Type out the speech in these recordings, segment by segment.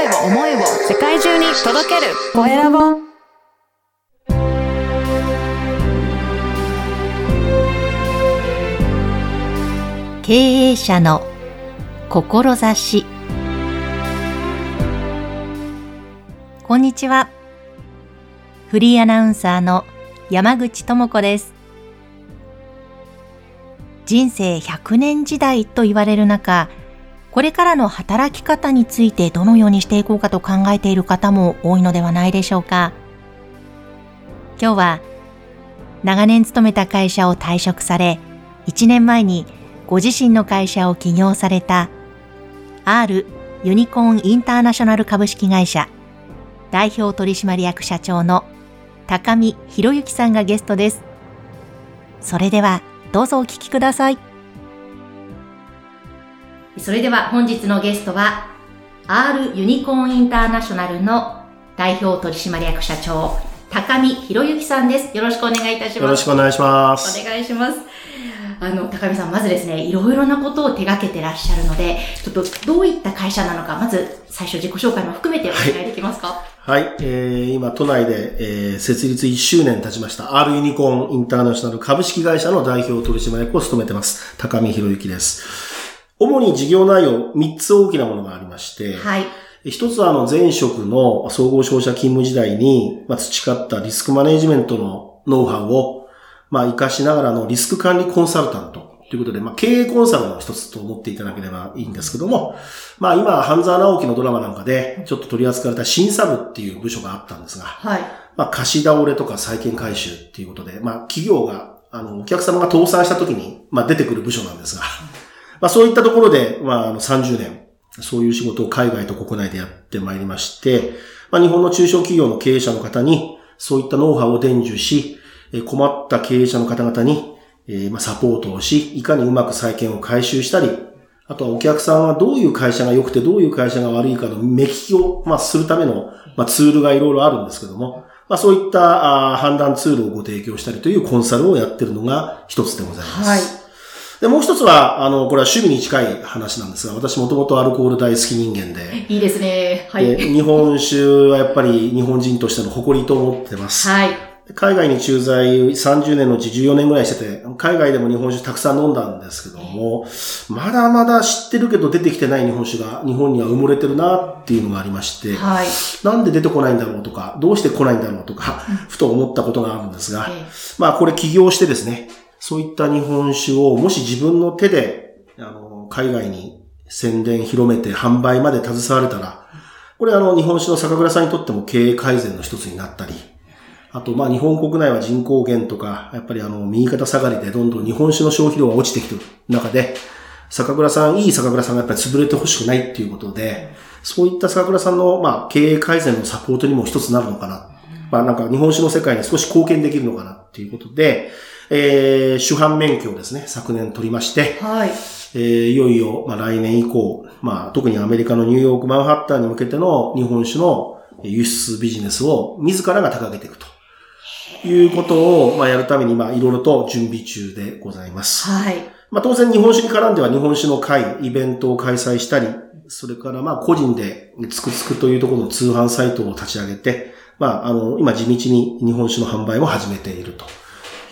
声を思いを世界中に届ける。コエラボ。経営者の志。こんにちは。フリーアナウンサーの山口智子です。人生100年時代と言われる中これからの働き方についてどのようにしていこうかと考えている方も多いのではないでしょうか今日は長年勤めた会社を退職され1年前にご自身の会社を起業された R ユニコーンインターナショナル株式会社代表取締役社長の高見博之さんがゲストです。それではどうぞお聞きください。それでは本日のゲストは R ユニコーンインターナショナルの代表取締役社長高見博之さんです。よろしくお願いいたします。よろしくお願いします。お願いします。あの、高見さん、まずですね、いろいろなことを手掛けてらっしゃるので、ちょっとどういった会社なのか、まず最初自己紹介も含めてお願いできますか？はい、はい、えー、今、都内で、えー、設立1周年経ちました、R ユニコーンインターナショナル株式会社の代表取締役を務めてます、高見博之です。主に事業内容、3つ大きなものがありまして、はい。一つはあの前職の総合商社勤務時代に、まあ、培ったリスクマネジメントのノウハウをまあ、活かしながらのリスク管理コンサルタントということで、まあ、経営コンサルの一つと思っていただければいいんですけども、まあ、今、半沢直樹のドラマなんかで、ちょっと取り扱われた審査部っていう部署があったんですが、はい。まあ、貸し倒れとか債権回収っていうことで、まあ、企業が、あの、お客様が倒産した時に、まあ、出てくる部署なんですが、まあ、そういったところで、まあ、の、30年、そういう仕事を海外と国内でやってまいりまして、まあ、日本の中小企業の経営者の方に、そういったノウハウを伝授し、困った経営者の方々に、えまサポートをし、いかにうまく債権を回収したり、あとはお客さんはどういう会社が良くてどういう会社が悪いかの目利きを、まあ、するための、まあ、ツールがいろいろあるんですけども、まあ、そういったあ判断ツールをご提供したりというコンサルをやっているのが一つでございます。はい。で、もう一つは、あの、これは趣味に近い話なんですが、私もともとアルコール大好き人間で。いいですね。はい。日本酒はやっぱり日本人としての誇りと思ってます。はい。海外に駐在30年のうち14年ぐらいしてて、海外でも日本酒たくさん飲んだんですけども、まだまだ知ってるけど出てきてない日本酒が日本には埋もれてるなっていうのがありまして、はい、なんで出てこないんだろうとか、どうして来ないんだろうとか、ふと思ったことがあるんですが、まあこれ起業してですね、そういった日本酒をもし自分の手で、あの、海外に宣伝広めて販売まで携われたら、これあの、日本酒の酒蔵さんにとっても経営改善の一つになったり、あと、まあ、日本国内は人口減とか、やっぱりあの、右肩下がりでどんどん日本酒の消費量が落ちてきてる中で、酒蔵さん、いい酒蔵さんがやっぱり潰れてほしくないっていうことで、そういった酒蔵さんの、まあ、経営改善のサポートにも一つなるのかな。まあ、なんか日本酒の世界に少し貢献できるのかなっていうことで、えー、主犯免許をですね、昨年取りまして、はい。えー、いよいよ、まあ、来年以降、まあ、特にアメリカのニューヨーク、マンハッタンに向けての日本酒の輸出ビジネスを自らが高げていくと。いうことを、まあ、やるために、まあ、いろいろと準備中でございます。はい。まあ、当然日本酒に絡んでは日本酒の会、イベントを開催したり、それからまあ、個人でつくつくというところの通販サイトを立ち上げて、まあ、あの、今地道に日本酒の販売を始めていると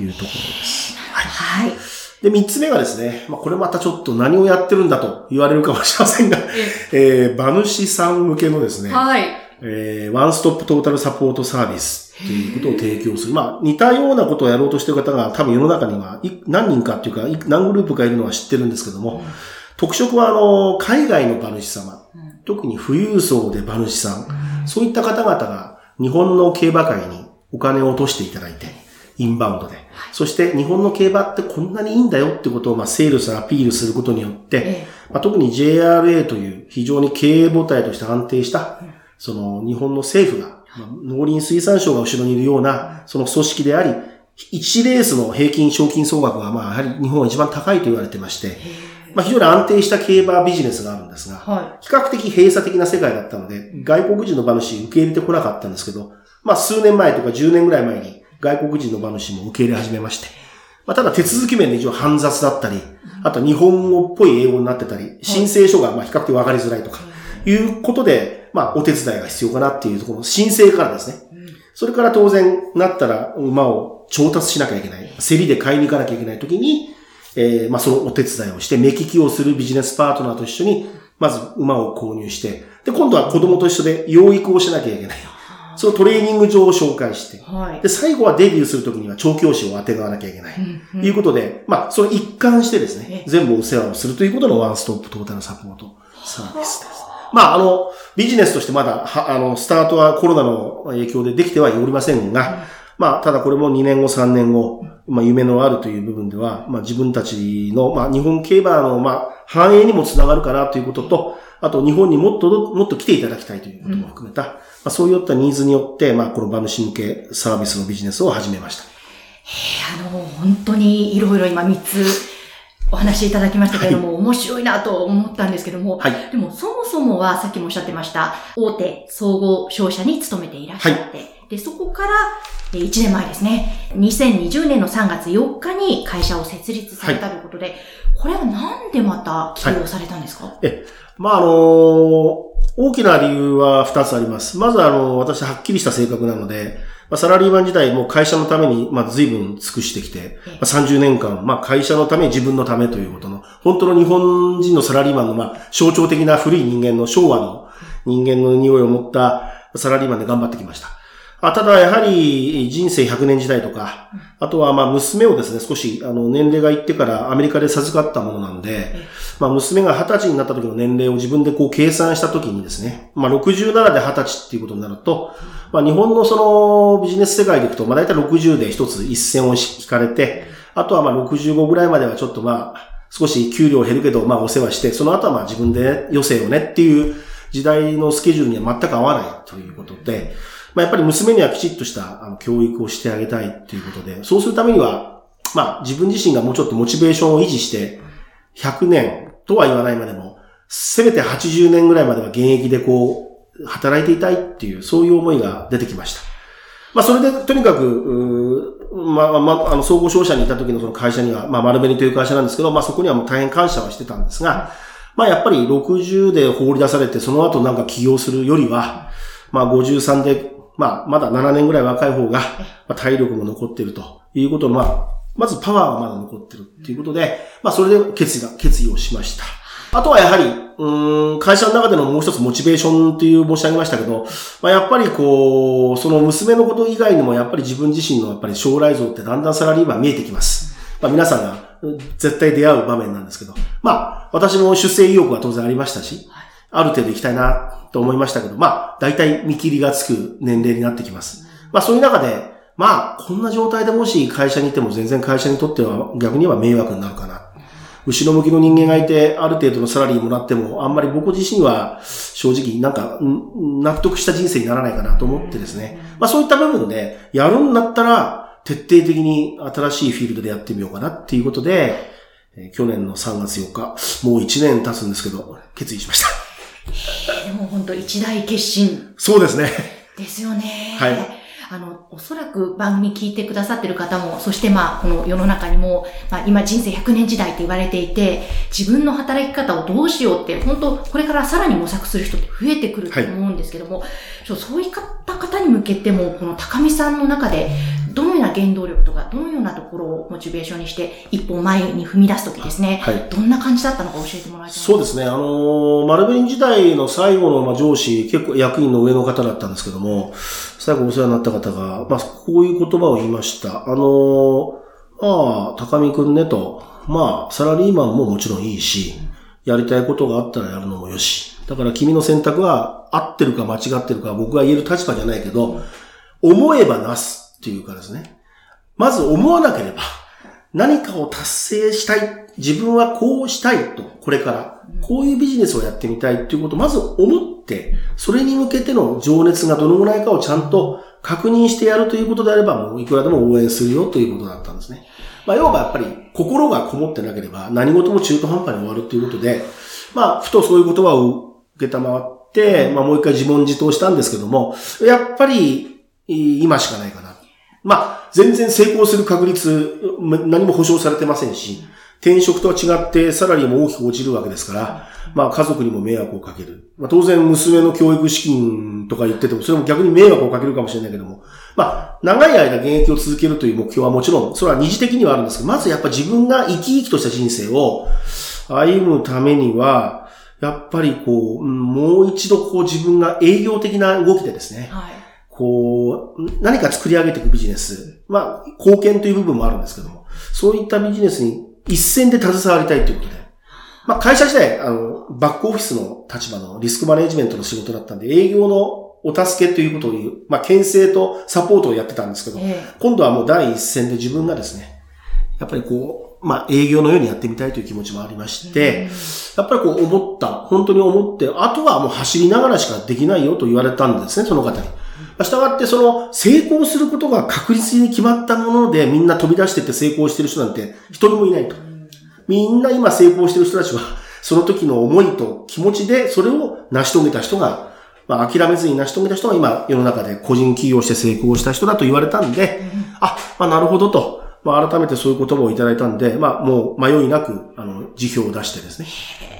いうところです。はい。はいで、三つ目がですね、まあ、これまたちょっと何をやってるんだと言われるかもしれませんが、えー、馬主さん向けのですね、はい。えー、ワンストップトータルサポートサービスっていうことを提供する。まあ、似たようなことをやろうとしている方が多分世の中には何人かっていうか、何グループかいるのは知ってるんですけども、うん、特色はあの、海外の馬主様、うん、特に富裕層で馬主さん、うん、そういった方々が日本の競馬界にお金を落としていただいて、インバウンドで。そして日本の競馬ってこんなにいいんだよってことを、まあ、セールス、アピールすることによって、まあ、特に JRA という非常に経営母体として安定した、その日本の政府が農林水産省が後ろにいるような、その組織であり、1レースの平均賞金総額が、まあ、やはり日本は一番高いと言われてまして、まあ、非常に安定した競馬ビジネスがあるんですが、はい、比較的閉鎖的な世界だったので、外国人の馬主受け入れてこなかったんですけど、まあ、数年前とか10年ぐらい前に外国人の馬主も受け入れ始めまして、まあ、ただ手続き面で一応煩雑だったり、あと日本語っぽい英語になってたり、申請書がまあ比較的わかりづらいとか、いうことで、まあ、お手伝いが必要かなっていうところ、申請からですね。それから当然、なったら馬を調達しなきゃいけない。競りで買いに行かなきゃいけないときに、えー、まあ、そのお手伝いをして、目利きをするビジネスパートナーと一緒に、まず馬を購入して、で、今度は子供と一緒で養育をしなきゃいけない。そのトレーニング場を紹介して、はい、で、最後はデビューするときには調教師を当てがわなきゃいけない。と、うん、いうことで、まあ、その一貫してですね、全部お世話をするということのワンストップトータルサポートサービスです。まあ、あの、ビジネスとしてまだ、は、あの、スタートはコロナの影響でできてはいおりませんが、まあ、ただこれも2年後、3年後、まあ、夢のあるという部分では、まあ、自分たちの、まあ、日本競馬の、まあ、繁栄にもつながるかなということと、あと、日本にもっと、もっと来ていただきたいということも含めた、うん、まあ、そういったニーズによって、まあ、この馬主向けサービスのビジネスを始めました。へあの、本当にいろいろ今3つお話しいただきましたけれども、はい、面白いなと思ったんですけども、はい、でもそもそもはさっきもおっしゃってました、大手総合商社に勤めていらっしゃって、はい、で、そこから1年前ですね、2020年の3月4日に会社を設立されたということで、これはなんでまた起用されたんですか、え、まあ、あのー、大きな理由は2つあります。まずあの、私はっきりした性格なので、まあ、サラリーマン時代も会社のために、まあ、随分尽くしてきて、まあ、30年間、まあ、会社のため、自分のためということの、本当の日本人のサラリーマンの、まあ、象徴的な古い人間の昭和の人間の匂いを持ったサラリーマンで頑張ってきました。あただ、やはり、人生100年時代とか、あとは、まあ、娘をですね、少し、あの、年齢がいってからアメリカで授かったものなんで、まあ、娘が20歳になった時の年齢を自分でこう計算した時にですね、まあ、67で20歳っていうことになると、まあ、日本のそのビジネス世界でいくと、まあ、大体60で一つ一線を引かれて、あとはまあ、65ぐらいまではちょっとまあ、少し給料減るけど、まあ、お世話して、その後はまあ、自分で余生をねっていう時代のスケジュールには全く合わないということで、まあ、やっぱり娘にはきちっとした教育をしてあげたいっていうことで、そうするためには、まあ、自分自身がもうちょっとモチベーションを維持して、100年とは言わないまでも、せめて80年ぐらいまでは現役でこう、働いていたいっていう、そういう思いが出てきました。まあ、それで、とにかく、まあ、まあ、あの、総合商社にいた時のその会社には、まあ、丸紅という会社なんですけど、まあ、そこにはもう大変感謝はしてたんですが、まあ、やっぱり60で放り出されて、その後なんか起業するよりは、まあ、53でまあ、まだ7年ぐらい若い方が、まあ、体力も残っているということの、まあ、まずパワーがまだ残ってるっていうことで、まあ、それで決意が、決意をしました。あとはやはり、うん、会社の中でのもう一つモチベーションっていう申し上げましたけど、まあ、やっぱりこう、その娘のこと以外にもやっぱり自分自身のやっぱり将来像ってだんだんサラリーマン見えてきます。まあ、皆さんが絶対出会う場面なんですけど、まあ、私も出世意欲は当然ありましたし、ある程度行きたいなと思いましたけど、まあ、大体見切りがつく年齢になってきます。まあ、そういう中で、まあ、こんな状態でもし会社にいても全然会社にとっては逆には迷惑になるかな。後ろ向きの人間がいて、ある程度のサラリーもらっても、あんまり僕自身は正直なんか納得した人生にならないかなと思ってですね。まあそういった部分で、やるんだったら徹底的に新しいフィールドでやってみようかなっていうことで、去年の3月4日、もう1年経つんですけど、決意しました。本当一大決心。そうですね。ですよね。はい。あの、おそらく番組聞いてくださってる方も、そしてまあ、この世の中にも、まあ今人生100年時代って言われていて、自分の働き方をどうしようって、本当これからさらに模索する人って増えてくると思うんですけども、はい、そういった方に向けても、この高見さんの中で、どのような原動力とか、どのようなところをモチベーションにして、一歩前に踏み出すときですね、はい、どんな感じだったのか教えてもらいたいそうですね。あのマルベリン時代の最後のまあ上司、結構役員の上の方だったんですけども、最後お世話になった方が、まあ、こういう言葉を言いました。あのああ、高見くんねと、まあ、サラリーマンももちろんいいし、やりたいことがあったらやるのもよし。だから君の選択は合ってるか間違ってるか僕が言える立場じゃないけど、思えばなす。っていうかですね。まず思わなければ、何かを達成したい。自分はこうしたいと、これから。こういうビジネスをやってみたいっていうことをまず思って、それに向けての情熱がどのぐらいかをちゃんと確認してやるということであれば、もういくらでも応援するよということだったんですね。まあ、要はやっぱり心がこもってなければ何事も中途半端に終わるということで、まあ、ふとそういう言葉を受けたまわって、まあ、もう一回自問自答したんですけども、やっぱり今しかないかな。まあ、全然成功する確率、何も保証されてませんし、転職とは違ってサラリーも大きく落ちるわけですから、まあ家族にも迷惑をかける。まあ当然娘の教育資金とか言ってても、それも逆に迷惑をかけるかもしれないけども、まあ長い間現役を続けるという目標はもちろん、それは二次的にはあるんですけど、まずやっぱ自分が生き生きとした人生を歩むためには、やっぱりこう、もう一度こう自分が営業的な動きでですね、はい、こう、何か作り上げていくビジネス、まあ貢献という部分もあるんですけども、そういったビジネスに一線で携わりたいということで、まあ会社時代、あの、バックオフィスの立場のリスクマネジメントの仕事だったんで、営業のお助けということを言う、まあ、牽制とサポートをやってたんですけど、えー、今度はもう第一線で自分がですね、やっぱりこう、まあ、営業のようにやってみたいという気持ちもありまして、やっぱりこう思った、本当に思って、あとはもう走りながらしかできないよと言われたんですね、その方に。したがって、その、成功することが確実に決まったものでみんな飛び出してって成功してる人なんて一人もいないと。みんな今成功してる人たちは、その時の思いと気持ちでそれを成し遂げた人が、まあ、諦めずに成し遂げた人が今世の中で個人起業して成功した人だと言われたんで、あ、まあ、なるほどと。まあ、改めてそういう言葉をいただいたんで、まあ、もう迷いなく、あの、辞表を出してですね、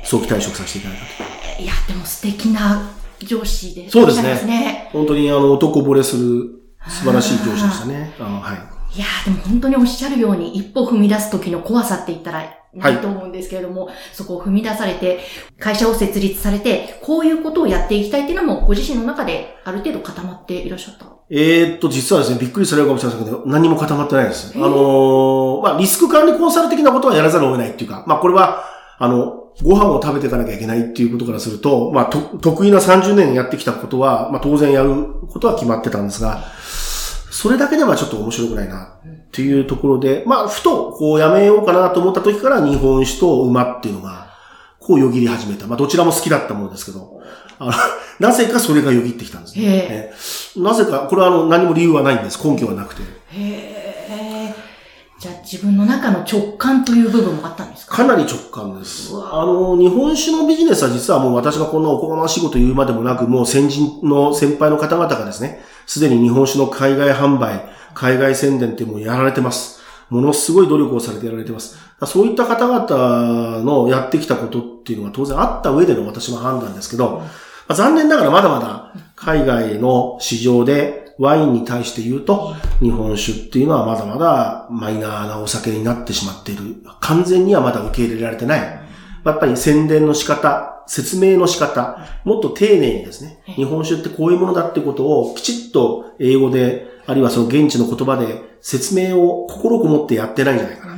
早期退職させていただいたと。いや、でも素敵な上司で、そうですね。本当にあの、男惚れする素晴らしい上司でしたね。あの、はい。いやでも本当におっしゃるように、一歩踏み出す時の怖さって言ったらないと思うんですけれども、はい、そこを踏み出されて、会社を設立されて、こういうことをやっていきたいっていうのも、ご自身の中である程度固まっていらっしゃったえー、っと、実はですね、びっくりされるかもしれませんけど、何も固まってないです。あのー、まあ、リスク管理コンサル的なことはやらざるを得ないっていうか、まあ、これは、あの、ご飯を食べていかなきゃいけないっていうことからすると、まあ、と、得意な30年やってきたことは、まあ、当然やることは決まってたんですが、それだけではちょっと面白くないな、っていうところで、まあ、ふと、こう、やめようかなと思った時から日本酒と馬っていうのが、こうよぎり始めた。まあ、どちらも好きだったものですけど、あの、なぜかそれがよぎってきたんですね。なぜか、これはあの、何も理由はないんです。根拠はなくて。へじゃあ自分の中の直感という部分もあったんですか？かなり直感です。あの、日本酒のビジネスは実はもう私がこんなおこがましいこと言うまでもなく、もう先人の先輩の方々がですね、すでに日本酒の海外販売、海外宣伝ってもうやられてます。ものすごい努力をされてやられてます。そういった方々のやってきたことっていうのは当然あった上での私の判断ですけど、残念ながらまだまだ海外の市場でワインに対して言うと、日本酒っていうのはまだまだマイナーなお酒になってしまっている。完全にはまだ受け入れられてない。やっぱり宣伝の仕方、説明の仕方、もっと丁寧にですね、日本酒ってこういうものだってことをきちっと英語で、あるいはその現地の言葉で説明を心こもってやってないんじゃないかな。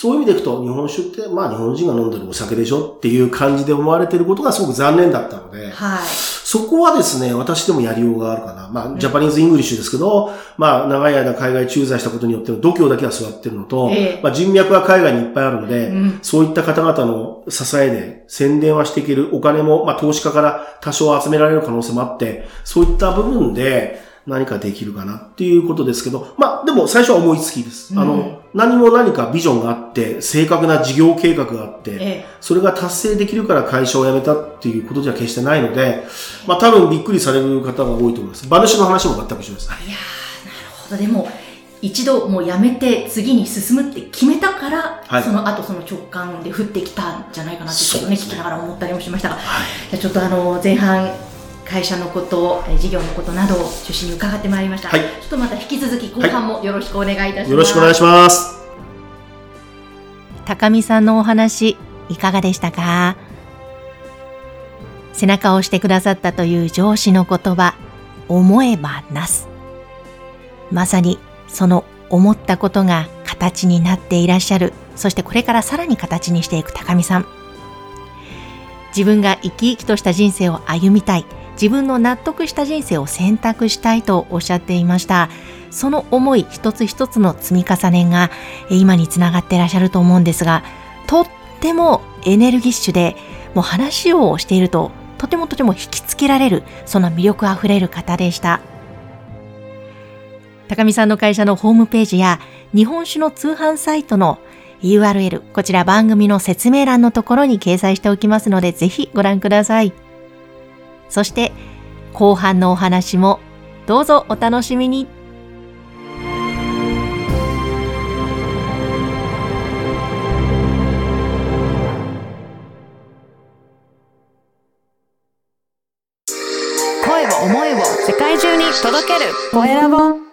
そういう意味でいくと、日本酒って、まあ日本人が飲んでるお酒でしょっていう感じで思われてることがすごく残念だったので、はい。そこはですね、私でもやりようがあるかな。まあ、ジャパニーズ・イングリッシュですけど、まあ、長い間海外駐在したことによって度胸だけは据わってるのと、えー、まあ、人脈は海外にいっぱいあるので、うん、そういった方々の支えで宣伝はしていける、お金も、まあ、投資家から多少集められる可能性もあって、そういった部分で、何かできるかなっていうことですけど、まあ、でも最初は思いつきです。うん、あの、何も何かビジョンがあって、正確な事業計画があって、ええ、それが達成できるから会社を辞めたっていうことじゃ決してないので、まあ多分びっくりされる方が多いと思います。馬主の話も全く一緒です。いやなるほど。でも、一度もう辞めて次に進むって決めたから、はい、その後その直感で降ってきたんじゃないかなってちょっとね、聞きながら思ったりもしましたが、はい、じゃちょっとあの、前半、会社のこと、事業のことなどを中心に伺ってまいりました。はい、ちょっとまた引き続き後半もよろしくお願いいたします。よろしくお願いします。高見さんのお話、いかがでしたか？背中を押してくださったという上司の言葉、思えばなす。まさにその思ったことが形になっていらっしゃる、そしてこれからさらに形にしていく高見さん。自分が生き生きとした人生を歩みたい。自分の納得した人生を選択したいとおっしゃっていました。その思い一つ一つの積み重ねが今につながっていらっしゃると思うんですが、とってもエネルギッシュで、もう話をしているととてもとても引きつけられる、そんな魅力あふれる方でした。高見さんの会社のホームページや日本酒の通販サイトの URL、こちら番組の説明欄のところに掲載しておきますので、ぜひご覧ください。そして後半のお話もどうぞお楽しみに。声を思いを世界中に届ける。コエラボ。